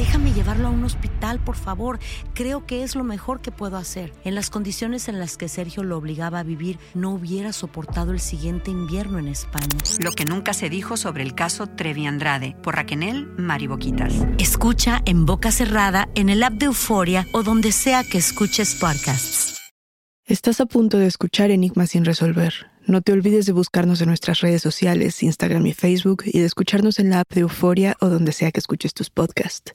Déjame llevarlo a un hospital, por favor. Creo que es lo mejor que puedo hacer. En las condiciones en las que Sergio lo obligaba a vivir, no hubiera soportado el siguiente invierno en España. Lo que nunca se dijo sobre el caso Trevi Andrade, por Raquel Mariboquitas. Escucha en boca cerrada, en el app de Euforia o donde sea que escuches podcasts. Estás a punto de escuchar Enigmas sin resolver. No te olvides de buscarnos en nuestras redes sociales, Instagram y Facebook, y de escucharnos en la app de Euforia o donde sea que escuches tus podcasts.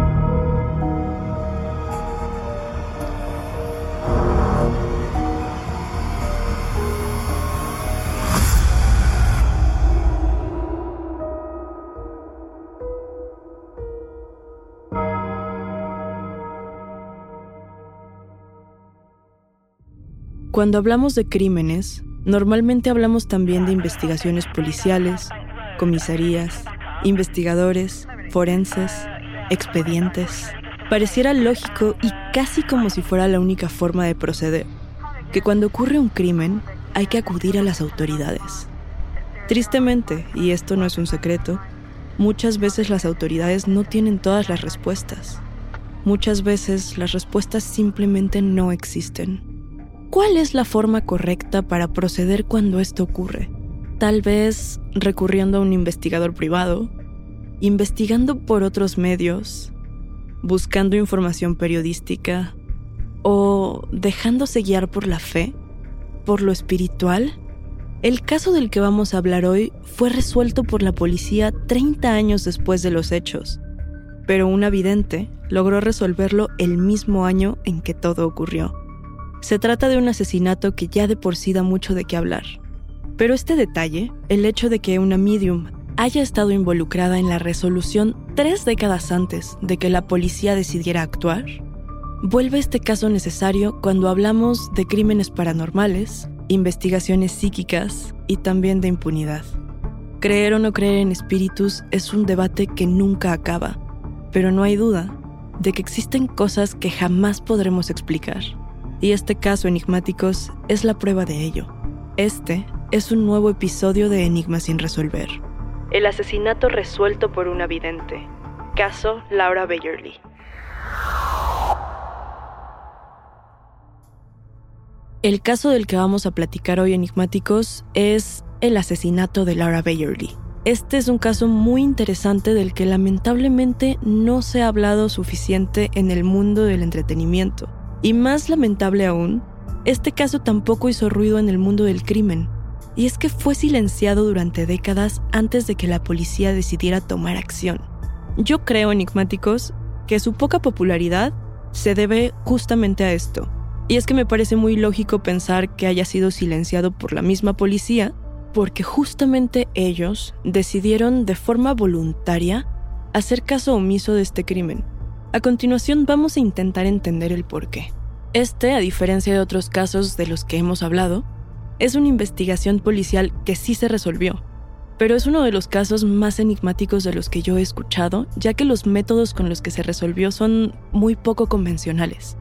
Cuando hablamos de crímenes, normalmente hablamos también de investigaciones policiales, comisarías, investigadores, forenses, expedientes. Pareciera lógico y casi como si fuera la única forma de proceder, que cuando ocurre un crimen hay que acudir a las autoridades. Tristemente, y esto no es un secreto, muchas veces las autoridades no tienen todas las respuestas. Muchas veces las respuestas simplemente no existen. ¿Cuál es la forma correcta para proceder cuando esto ocurre? Tal vez recurriendo a un investigador privado, investigando por otros medios, buscando información periodística o dejándose guiar por la fe, por lo espiritual. El caso del que vamos a hablar hoy fue resuelto por la policía 30 años después de los hechos, pero un vidente logró resolverlo el mismo año en que todo ocurrió. Se trata de un asesinato que ya de por sí da mucho de qué hablar. Pero este detalle, el hecho de que una medium haya estado involucrada en la resolución tres décadas antes de que la policía decidiera actuar, vuelve este caso necesario cuando hablamos de crímenes paranormales, investigaciones psíquicas y también de impunidad. Creer o no creer en espíritus es un debate que nunca acaba, pero no hay duda de que existen cosas que jamás podremos explicar. Y este caso Enigmáticos es la prueba de ello. Este es un nuevo episodio de Enigmas sin resolver. El asesinato resuelto por una vidente. Caso Laura Bayerly. El caso del que vamos a platicar hoy enigmáticos es el asesinato de Laura Bayerly. Este es un caso muy interesante del que lamentablemente no se ha hablado suficiente en el mundo del entretenimiento. Y más lamentable aún, este caso tampoco hizo ruido en el mundo del crimen. Y es que fue silenciado durante décadas antes de que la policía decidiera tomar acción. Yo creo, enigmáticos, que su poca popularidad se debe justamente a esto. Y es que me parece muy lógico pensar que haya sido silenciado por la misma policía porque justamente ellos decidieron de forma voluntaria hacer caso omiso de este crimen. A continuación vamos a intentar entender el por qué. Este, a diferencia de otros casos de los que hemos hablado, es una investigación policial que sí se resolvió, pero es uno de los casos más enigmáticos de los que yo he escuchado, ya que los métodos con los que se resolvió son muy poco convencionales.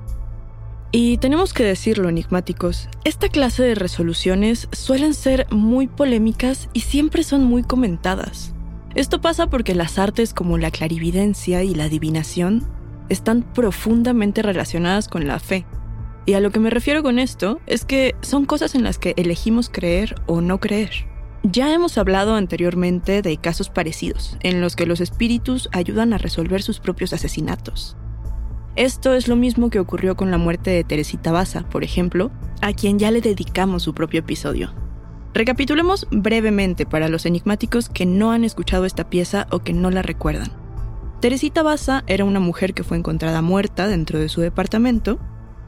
Y tenemos que decirlo, enigmáticos, esta clase de resoluciones suelen ser muy polémicas y siempre son muy comentadas. Esto pasa porque las artes como la clarividencia y la adivinación están profundamente relacionadas con la fe. Y a lo que me refiero con esto es que son cosas en las que elegimos creer o no creer. Ya hemos hablado anteriormente de casos parecidos, en los que los espíritus ayudan a resolver sus propios asesinatos. Esto es lo mismo que ocurrió con la muerte de Teresita Baza, por ejemplo, a quien ya le dedicamos su propio episodio. Recapitulemos brevemente para los enigmáticos que no han escuchado esta pieza o que no la recuerdan. Teresita Baza era una mujer que fue encontrada muerta dentro de su departamento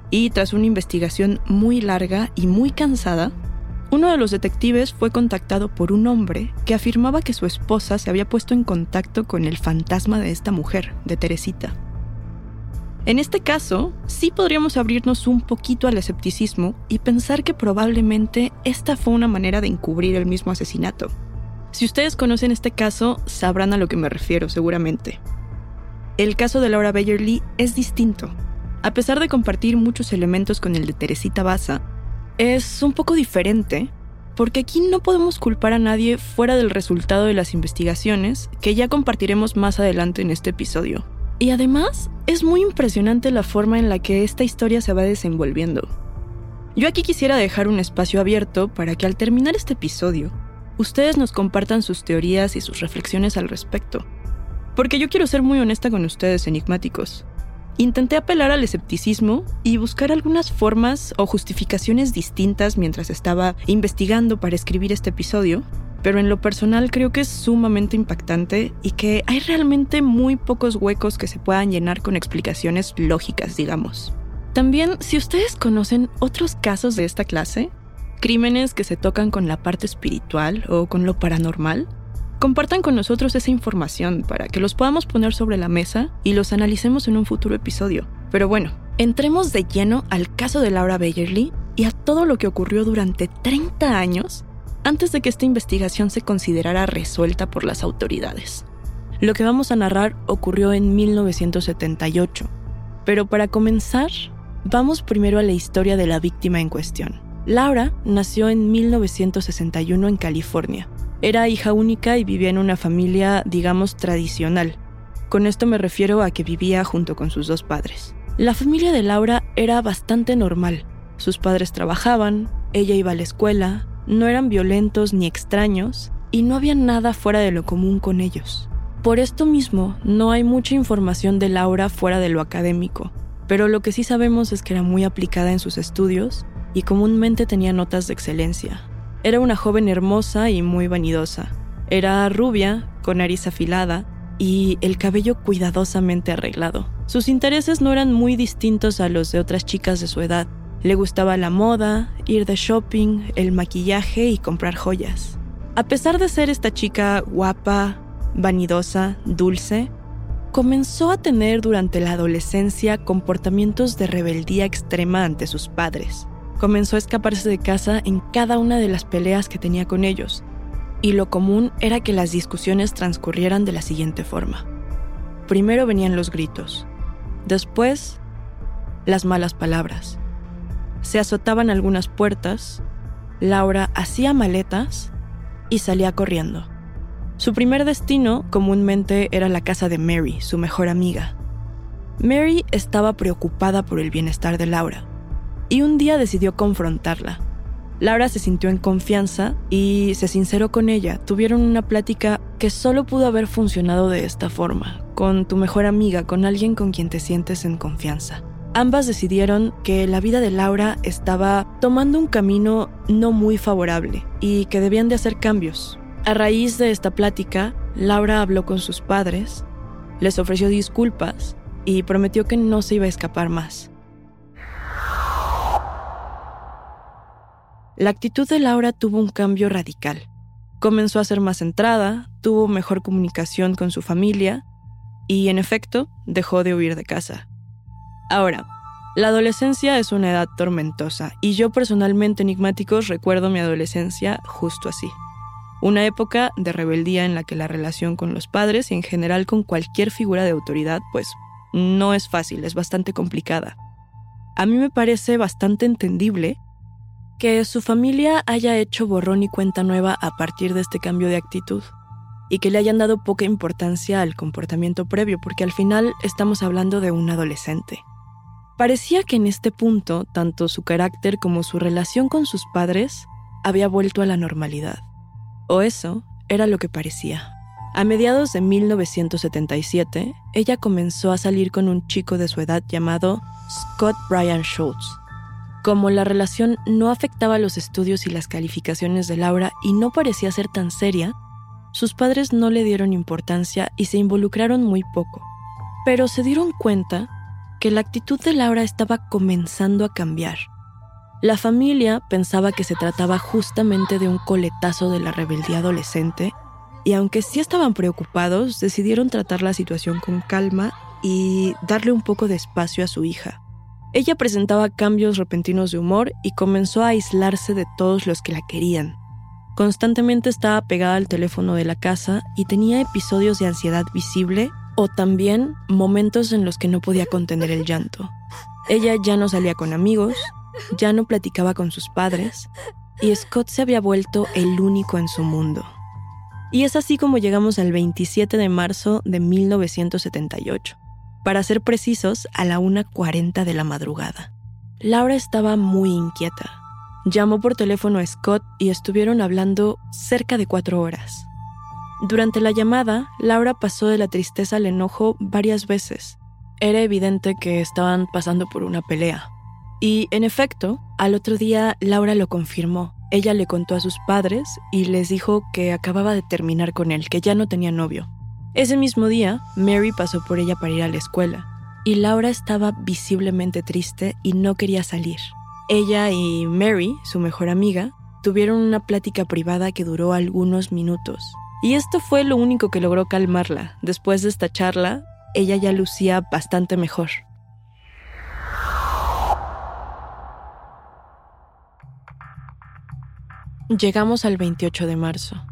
y tras una investigación muy larga y muy cansada, uno de los detectives fue contactado por un hombre que afirmaba que su esposa se había puesto en contacto con el fantasma de esta mujer, de Teresita. En este caso, sí podríamos abrirnos un poquito al escepticismo y pensar que probablemente esta fue una manera de encubrir el mismo asesinato. Si ustedes conocen este caso, sabrán a lo que me refiero seguramente. El caso de Laura Bayerly es distinto. A pesar de compartir muchos elementos con el de Teresita Baza, es un poco diferente porque aquí no podemos culpar a nadie fuera del resultado de las investigaciones que ya compartiremos más adelante en este episodio. Y además, es muy impresionante la forma en la que esta historia se va desenvolviendo. Yo aquí quisiera dejar un espacio abierto para que al terminar este episodio, ustedes nos compartan sus teorías y sus reflexiones al respecto. Porque yo quiero ser muy honesta con ustedes, enigmáticos. Intenté apelar al escepticismo y buscar algunas formas o justificaciones distintas mientras estaba investigando para escribir este episodio, pero en lo personal creo que es sumamente impactante y que hay realmente muy pocos huecos que se puedan llenar con explicaciones lógicas, digamos. También, si ustedes conocen otros casos de esta clase, crímenes que se tocan con la parte espiritual o con lo paranormal, compartan con nosotros esa información para que los podamos poner sobre la mesa y los analicemos en un futuro episodio. Pero bueno, entremos de lleno al caso de Laura Bayerly y a todo lo que ocurrió durante 30 años antes de que esta investigación se considerara resuelta por las autoridades. Lo que vamos a narrar ocurrió en 1978, pero para comenzar, vamos primero a la historia de la víctima en cuestión. Laura nació en 1961 en California. Era hija única y vivía en una familia, digamos, tradicional. Con esto me refiero a que vivía junto con sus dos padres. La familia de Laura era bastante normal. Sus padres trabajaban, ella iba a la escuela, no eran violentos ni extraños y no había nada fuera de lo común con ellos. Por esto mismo, no hay mucha información de Laura fuera de lo académico, pero lo que sí sabemos es que era muy aplicada en sus estudios y comúnmente tenía notas de excelencia. Era una joven hermosa y muy vanidosa. Era rubia, con nariz afilada y el cabello cuidadosamente arreglado. Sus intereses no eran muy distintos a los de otras chicas de su edad, le gustaba la moda, ir de shopping, el maquillaje y comprar joyas. A pesar de ser esta chica guapa, vanidosa, dulce, comenzó a tener durante la adolescencia comportamientos de rebeldía extrema ante sus padres. Comenzó a escaparse de casa en cada una de las peleas que tenía con ellos, y lo común era que las discusiones transcurrieran de la siguiente forma. Primero venían los gritos, después las malas palabras, se azotaban algunas puertas, Laura hacía maletas y salía corriendo. Su primer destino comúnmente era la casa de Mary, su mejor amiga. Mary estaba preocupada por el bienestar de Laura y un día decidió confrontarla. Laura se sintió en confianza y se sinceró con ella. Tuvieron una plática que solo pudo haber funcionado de esta forma, con tu mejor amiga, con alguien con quien te sientes en confianza. Ambas decidieron que la vida de Laura estaba tomando un camino no muy favorable y que debían de hacer cambios. A raíz de esta plática, Laura habló con sus padres, les ofreció disculpas y prometió que no se iba a escapar más. La actitud de Laura tuvo un cambio radical. Comenzó a ser más centrada, tuvo mejor comunicación con su familia y, en efecto, dejó de huir de casa. Ahora, la adolescencia es una edad tormentosa y yo personalmente enigmáticos recuerdo mi adolescencia justo así. Una época de rebeldía en la que la relación con los padres y en general con cualquier figura de autoridad pues no es fácil, es bastante complicada. A mí me parece bastante entendible que su familia haya hecho borrón y cuenta nueva a partir de este cambio de actitud y que le hayan dado poca importancia al comportamiento previo, porque al final estamos hablando de un adolescente. Parecía que en este punto, tanto su carácter como su relación con sus padres había vuelto a la normalidad. O eso era lo que parecía. A mediados de 1977, ella comenzó a salir con un chico de su edad llamado Scott Brian Schultz. Como la relación no afectaba los estudios y las calificaciones de Laura y no parecía ser tan seria, sus padres no le dieron importancia y se involucraron muy poco. Pero se dieron cuenta que la actitud de Laura estaba comenzando a cambiar. La familia pensaba que se trataba justamente de un coletazo de la rebeldía adolescente, y aunque sí estaban preocupados, decidieron tratar la situación con calma y darle un poco de espacio a su hija. Ella presentaba cambios repentinos de humor y comenzó a aislarse de todos los que la querían. Constantemente estaba pegada al teléfono de la casa y tenía episodios de ansiedad visible o también momentos en los que no podía contener el llanto. Ella ya no salía con amigos, ya no platicaba con sus padres, y Scott se había vuelto el único en su mundo. Y es así como llegamos al 27 de marzo de 1978, para ser precisos, a la 1.40 de la madrugada. Laura estaba muy inquieta. Llamó por teléfono a Scott y estuvieron hablando cerca de cuatro horas. Durante la llamada, Laura pasó de la tristeza al enojo varias veces. Era evidente que estaban pasando por una pelea. Y, en efecto, al otro día Laura lo confirmó. Ella le contó a sus padres y les dijo que acababa de terminar con él, que ya no tenía novio. Ese mismo día, Mary pasó por ella para ir a la escuela, y Laura estaba visiblemente triste y no quería salir. Ella y Mary, su mejor amiga, tuvieron una plática privada que duró algunos minutos. Y esto fue lo único que logró calmarla. Después de esta charla, ella ya lucía bastante mejor. Llegamos al 28 de marzo.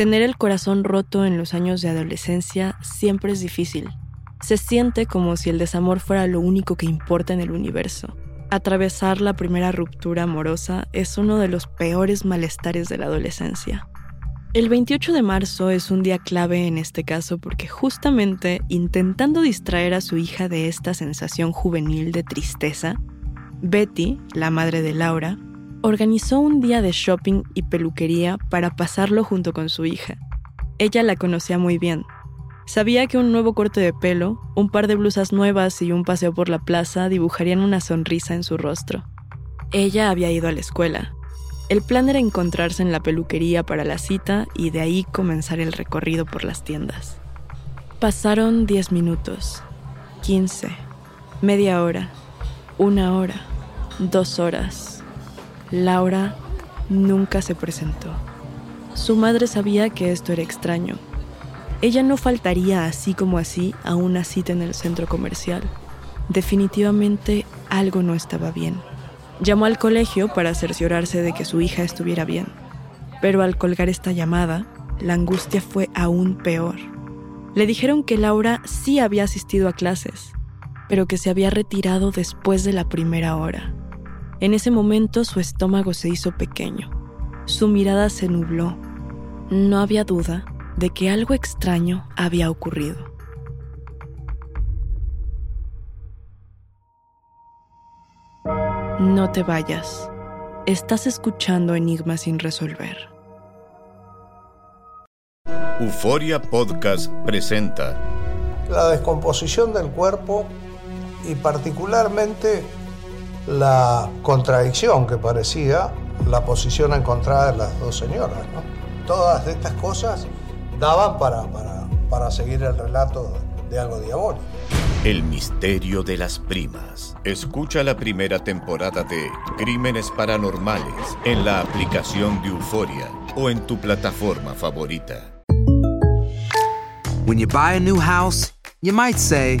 Tener el corazón roto en los años de adolescencia siempre es difícil. Se siente como si el desamor fuera lo único que importa en el universo. Atravesar la primera ruptura amorosa es uno de los peores malestares de la adolescencia. El 28 de marzo es un día clave en este caso porque justamente intentando distraer a su hija de esta sensación juvenil de tristeza, Betty, la madre de Laura, organizó un día de shopping y peluquería para pasarlo junto con su hija. Ella la conocía muy bien. Sabía que un nuevo corte de pelo, un par de blusas nuevas y un paseo por la plaza dibujarían una sonrisa en su rostro. Ella había ido a la escuela, el plan era encontrarse en la peluquería para la cita y de ahí comenzar el recorrido por las tiendas. Pasaron 10 minutos, 15, media hora, una hora, dos horas. Laura nunca se presentó. Su madre sabía que esto era extraño. Ella no faltaría así como así a una cita en el centro comercial. Definitivamente algo no estaba bien. Llamó al colegio para cerciorarse de que su hija estuviera bien, pero al colgar esta llamada, la angustia fue aún peor. Le dijeron que Laura sí había asistido a clases, pero que se había retirado después de la primera hora. En ese momento su estómago se hizo pequeño, su mirada se nubló. No había duda de que algo extraño había ocurrido. No te vayas. Estás escuchando Enigmas sin resolver. Euforia Podcast presenta la descomposición del cuerpo y particularmente la contradicción que parecía la posición encontrada de las dos señoras. Todas estas cosas daban para, para, para seguir el relato de algo diabólico. El misterio de las primas. Escucha la primera temporada de Crímenes Paranormales en la aplicación de Euforia o en tu plataforma favorita. When you buy a new house, you might say,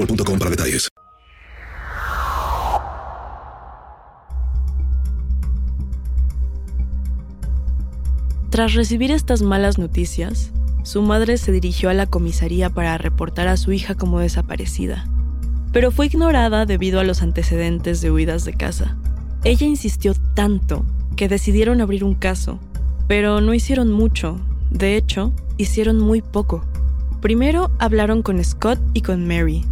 boostmobile.com para detalles. Tras recibir estas malas noticias, su madre se dirigió a la comisaría para reportar a su hija como desaparecida, pero fue ignorada debido a los antecedentes de huidas de casa. Ella insistió tanto que decidieron abrir un caso, pero no hicieron mucho, de hecho, hicieron muy poco. Primero hablaron con Scott y con Mary,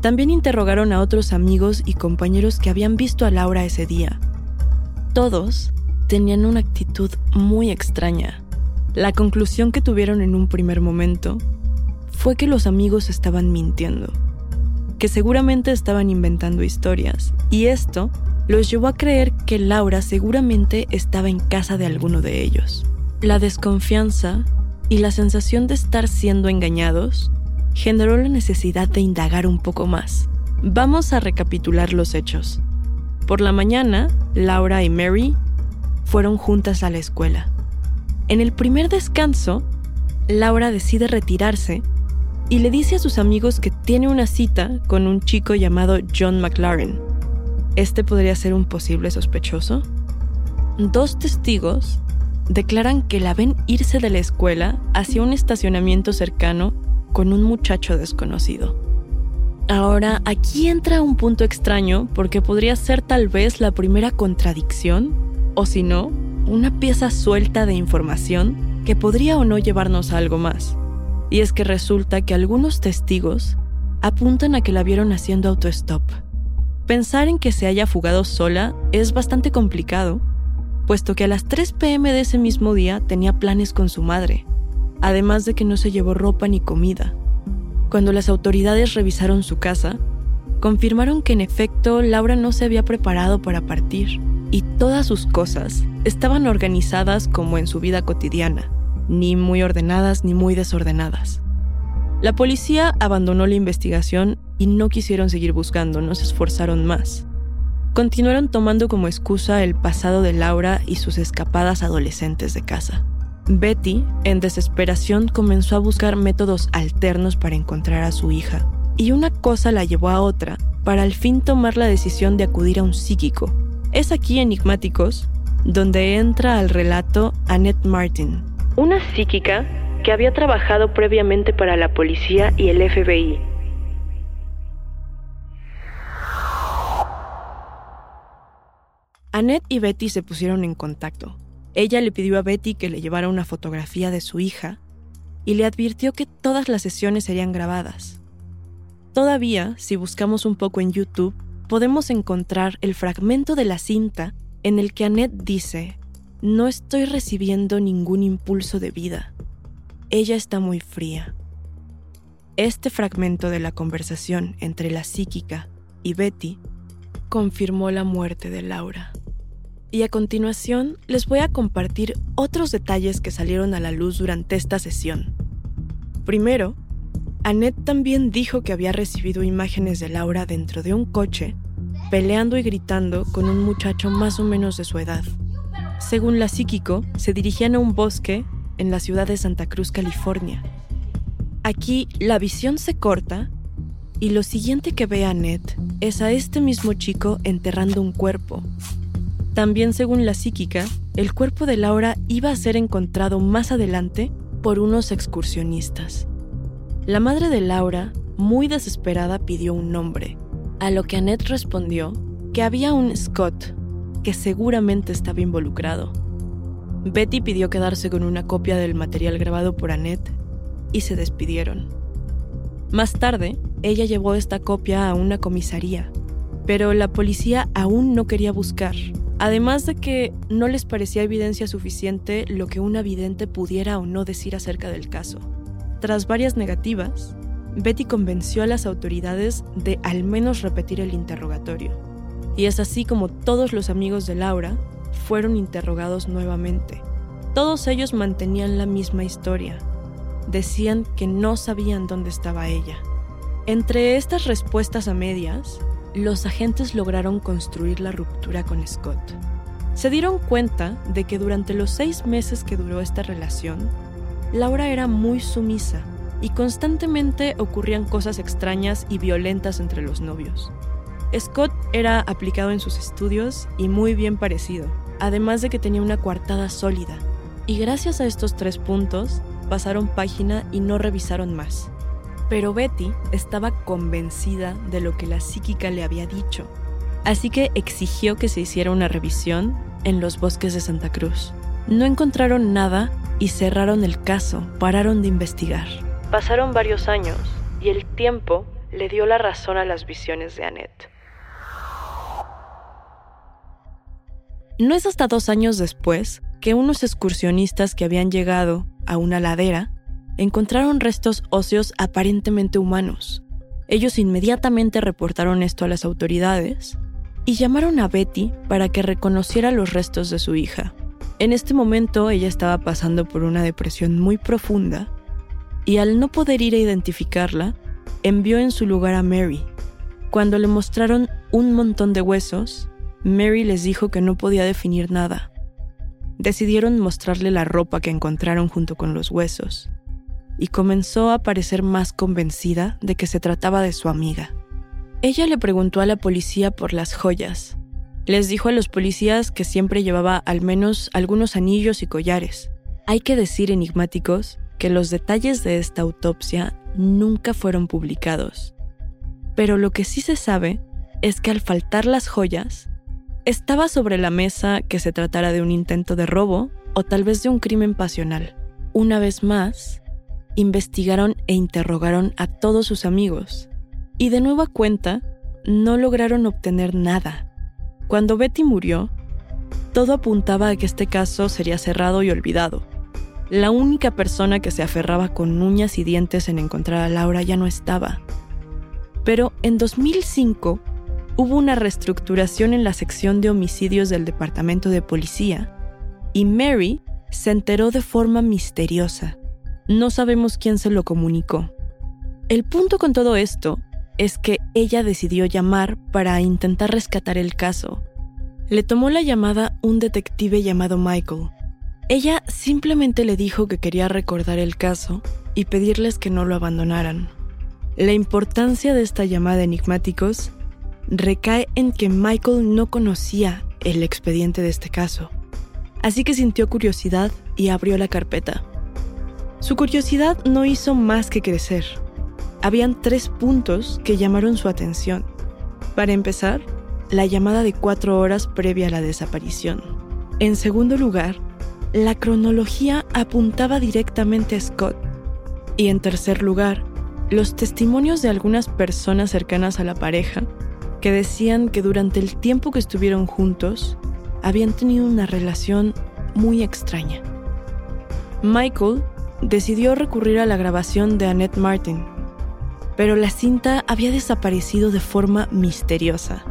también interrogaron a otros amigos y compañeros que habían visto a Laura ese día. Todos tenían una actitud muy extraña. La conclusión que tuvieron en un primer momento fue que los amigos estaban mintiendo, que seguramente estaban inventando historias, y esto los llevó a creer que Laura seguramente estaba en casa de alguno de ellos. La desconfianza y la sensación de estar siendo engañados generó la necesidad de indagar un poco más. Vamos a recapitular los hechos. Por la mañana, Laura y Mary fueron juntas a la escuela. En el primer descanso, Laura decide retirarse y le dice a sus amigos que tiene una cita con un chico llamado John McLaren. ¿Este podría ser un posible sospechoso? Dos testigos declaran que la ven irse de la escuela hacia un estacionamiento cercano con un muchacho desconocido. Ahora, aquí entra un punto extraño porque podría ser tal vez la primera contradicción, o si no, una pieza suelta de información que podría o no llevarnos a algo más. Y es que resulta que algunos testigos apuntan a que la vieron haciendo autostop. Pensar en que se haya fugado sola es bastante complicado, puesto que a las 3 pm de ese mismo día tenía planes con su madre, además de que no se llevó ropa ni comida. Cuando las autoridades revisaron su casa, confirmaron que en efecto Laura no se había preparado para partir y todas sus cosas estaban organizadas como en su vida cotidiana, ni muy ordenadas ni muy desordenadas. La policía abandonó la investigación y no quisieron seguir buscando, no se esforzaron más. Continuaron tomando como excusa el pasado de Laura y sus escapadas adolescentes de casa. Betty, en desesperación, comenzó a buscar métodos alternos para encontrar a su hija, y una cosa la llevó a otra, para al fin tomar la decisión de acudir a un psíquico. Es aquí, Enigmáticos, donde entra al relato Annette Martin, una psíquica que había trabajado previamente para la policía y el FBI. Annette y Betty se pusieron en contacto Ella le pidió a Betty que le llevara una fotografía de su hija y le advirtió que todas las sesiones serían grabadas. Todavía, si buscamos un poco en YouTube, podemos encontrar el fragmento de la cinta en el que Annette dice, no estoy recibiendo ningún impulso de vida. Ella está muy fría. Este fragmento de la conversación entre la psíquica y Betty confirmó la muerte de Laura. Y a continuación les voy a compartir otros detalles que salieron a la luz durante esta sesión. Primero, Annette también dijo que había recibido imágenes de Laura dentro de un coche, peleando y gritando con un muchacho más o menos de su edad. Según la psíquico, se dirigían a un bosque en la ciudad de Santa Cruz, California. Aquí la visión se corta y lo siguiente que ve Annette es a este mismo chico enterrando un cuerpo. También según la psíquica, el cuerpo de Laura iba a ser encontrado más adelante por unos excursionistas. La madre de Laura, muy desesperada, pidió un nombre, a lo que Annette respondió que había un Scott, que seguramente estaba involucrado. Betty pidió quedarse con una copia del material grabado por Annette y se despidieron. Más tarde, ella llevó esta copia a una comisaría, pero la policía aún no quería buscar, además de que no les parecía evidencia suficiente lo que un vidente pudiera o no decir acerca del caso. Tras varias negativas, Betty convenció a las autoridades de al menos repetir el interrogatorio. Y es así como todos los amigos de Laura fueron interrogados nuevamente. Todos ellos mantenían la misma historia. Decían que no sabían dónde estaba ella. Entre estas respuestas a medias, los agentes lograron construir la ruptura con Scott. Se dieron cuenta de que durante los seis meses que duró esta relación, Laura era muy sumisa y constantemente ocurrían cosas extrañas y violentas entre los novios. Scott era aplicado en sus estudios y muy bien parecido, además de que tenía una coartada sólida. Y gracias a estos tres puntos, pasaron página y no revisaron más. Pero Betty estaba convencida de lo que la psíquica le había dicho, así que exigió que se hiciera una revisión en los bosques de Santa Cruz. No encontraron nada y cerraron el caso, pararon de investigar. Pasaron varios años y el tiempo le dio la razón a las visiones de Annette. No es hasta dos años después que unos excursionistas que habían llegado a una ladera encontraron restos óseos aparentemente humanos. Ellos inmediatamente reportaron esto a las autoridades y llamaron a Betty para que reconociera los restos de su hija. En este momento ella estaba pasando por una depresión muy profunda y al no poder ir a identificarla, envió en su lugar a Mary. Cuando le mostraron un montón de huesos, Mary les dijo que no podía definir nada. Decidieron mostrarle la ropa que encontraron junto con los huesos, y comenzó a parecer más convencida de que se trataba de su amiga. Ella le preguntó a la policía por las joyas, les dijo a los policías que siempre llevaba al menos algunos anillos y collares. Hay que decir enigmáticos que los detalles de esta autopsia nunca fueron publicados. Pero lo que sí se sabe es que al faltar las joyas, estaba sobre la mesa que se tratara de un intento de robo o tal vez de un crimen pasional. Una vez más, investigaron e interrogaron a todos sus amigos, y de nueva cuenta, no lograron obtener nada. Cuando Betty murió, todo apuntaba a que este caso sería cerrado y olvidado. La única persona que se aferraba con uñas y dientes en encontrar a Laura ya no estaba. Pero en 2005 hubo una reestructuración en la sección de homicidios del Departamento de Policía y Mary se enteró de forma misteriosa. No sabemos quién se lo comunicó. El punto con todo esto es que ella decidió llamar para intentar rescatar el caso. Le tomó la llamada un detective llamado Michael. Ella simplemente le dijo que quería recordar el caso y pedirles que no lo abandonaran. La importancia de esta llamada enigmáticos recae en que Michael no conocía el expediente de este caso, así que sintió curiosidad y abrió la carpeta. Su curiosidad no hizo más que crecer habían tres puntos que llamaron su atención. Para empezar, la llamada de cuatro horas previa a la desaparición. En segundo lugar, la cronología apuntaba directamente a Scott. Y en tercer lugar, los testimonios de algunas personas cercanas a la pareja que decían que durante el tiempo que estuvieron juntos habían tenido una relación muy extraña. Michael decidió recurrir a la grabación de Annette Martin, pero la cinta había desaparecido de forma misteriosa,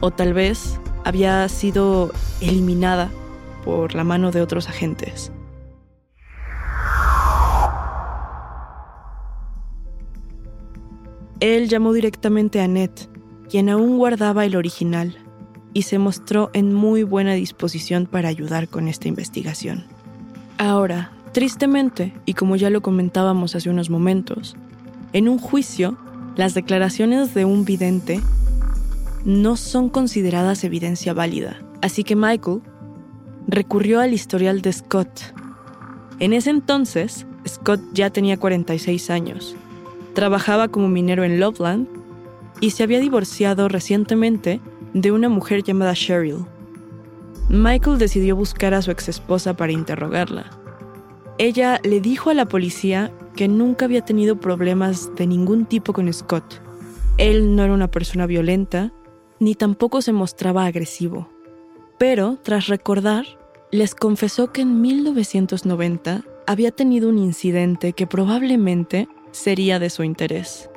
o tal vez había sido eliminada por la mano de otros agentes. Él llamó directamente a Annette, quien aún guardaba el original, y se mostró en muy buena disposición para ayudar con esta investigación. Ahora, tristemente, y como ya lo comentábamos hace unos momentos, en un juicio, las declaraciones de un vidente no son consideradas evidencia válida, así que Michael recurrió al historial de Scott. En ese entonces, Scott ya tenía 46 años, trabajaba como minero en Loveland y se había divorciado recientemente de una mujer llamada Cheryl. Michael decidió buscar a su exesposa para interrogarla. Ella le dijo a la policía que nunca había tenido problemas de ningún tipo con Scott. Él no era una persona violenta, ni tampoco se mostraba agresivo. Pero, tras recordar, les confesó que en 1990 había tenido un incidente que probablemente sería de su interés.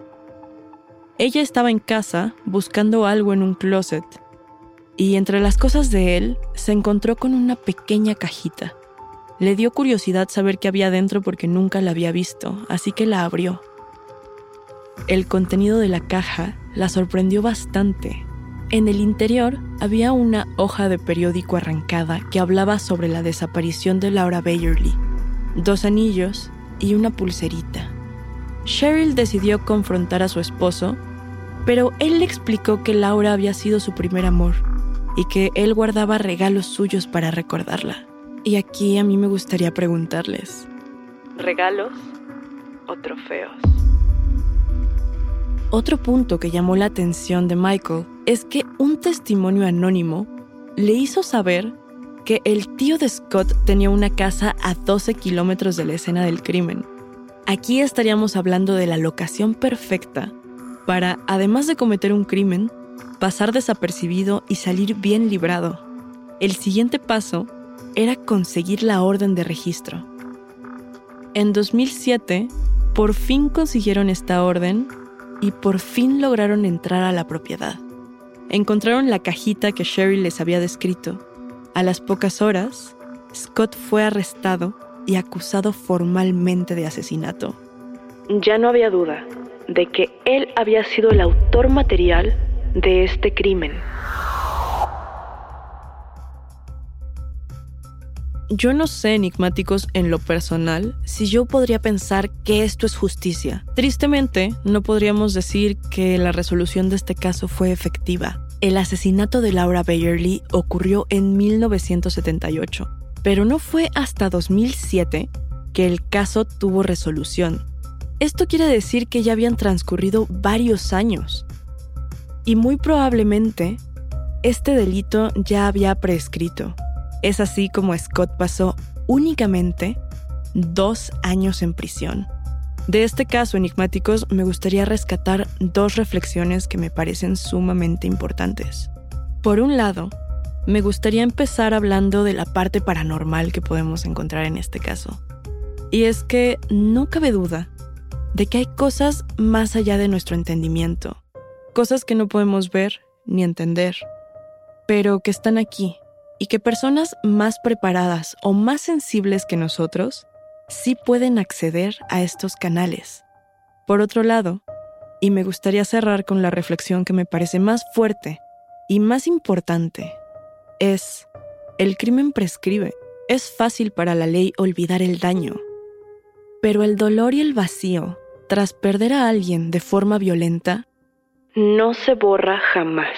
Ella estaba en casa buscando algo en un closet y entre las cosas de él se encontró con una pequeña cajita. Le dio curiosidad saber qué había dentro porque nunca la había visto, así que la abrió. El contenido de la caja la sorprendió bastante. En el interior había una hoja de periódico arrancada que hablaba sobre la desaparición de Laura Bayerly, dos anillos y una pulserita. Cheryl decidió confrontar a su esposo pero él le explicó que Laura había sido su primer amor y que él guardaba regalos suyos para recordarla. Y aquí a mí me gustaría preguntarles, ¿regalos o trofeos? Otro punto que llamó la atención de Michael es que un testimonio anónimo le hizo saber que el tío de Scott tenía una casa a 12 kilómetros de la escena del crimen. Aquí estaríamos hablando de la locación perfecta para, además de cometer un crimen, pasar desapercibido y salir bien librado. El siguiente paso era conseguir la orden de registro. En 2007, por fin consiguieron esta orden y por fin lograron entrar a la propiedad. Encontraron la cajita que Sherry les había descrito. A las pocas horas, Scott fue arrestado y acusado formalmente de asesinato. Ya no había duda de que él había sido el autor material de este crimen. Yo no sé, enigmáticos, en lo personal, si yo podría pensar que esto es justicia. Tristemente, no podríamos decir que la resolución de este caso fue efectiva. El asesinato de Laura Bayerly ocurrió en 1978, pero no fue hasta 2007 que el caso tuvo resolución. Esto quiere decir que ya habían transcurrido varios años. Y muy probablemente, este delito ya había prescrito. Es así como Scott pasó únicamente dos años en prisión. De este caso, enigmáticos, me gustaría rescatar dos reflexiones que me parecen sumamente importantes. Por un lado, me gustaría empezar hablando de la parte paranormal que podemos encontrar en este caso. Y es que no cabe duda de que hay cosas más allá de nuestro entendimiento, cosas que no podemos ver ni entender, pero que están aquí y que personas más preparadas o más sensibles que nosotros sí pueden acceder a estos canales. Por otro lado, y me gustaría cerrar con la reflexión que me parece más fuerte y más importante, es, el crimen prescribe. Es fácil para la ley olvidar el daño, pero el dolor y el vacío, tras perder a alguien de forma violenta, no se borra jamás.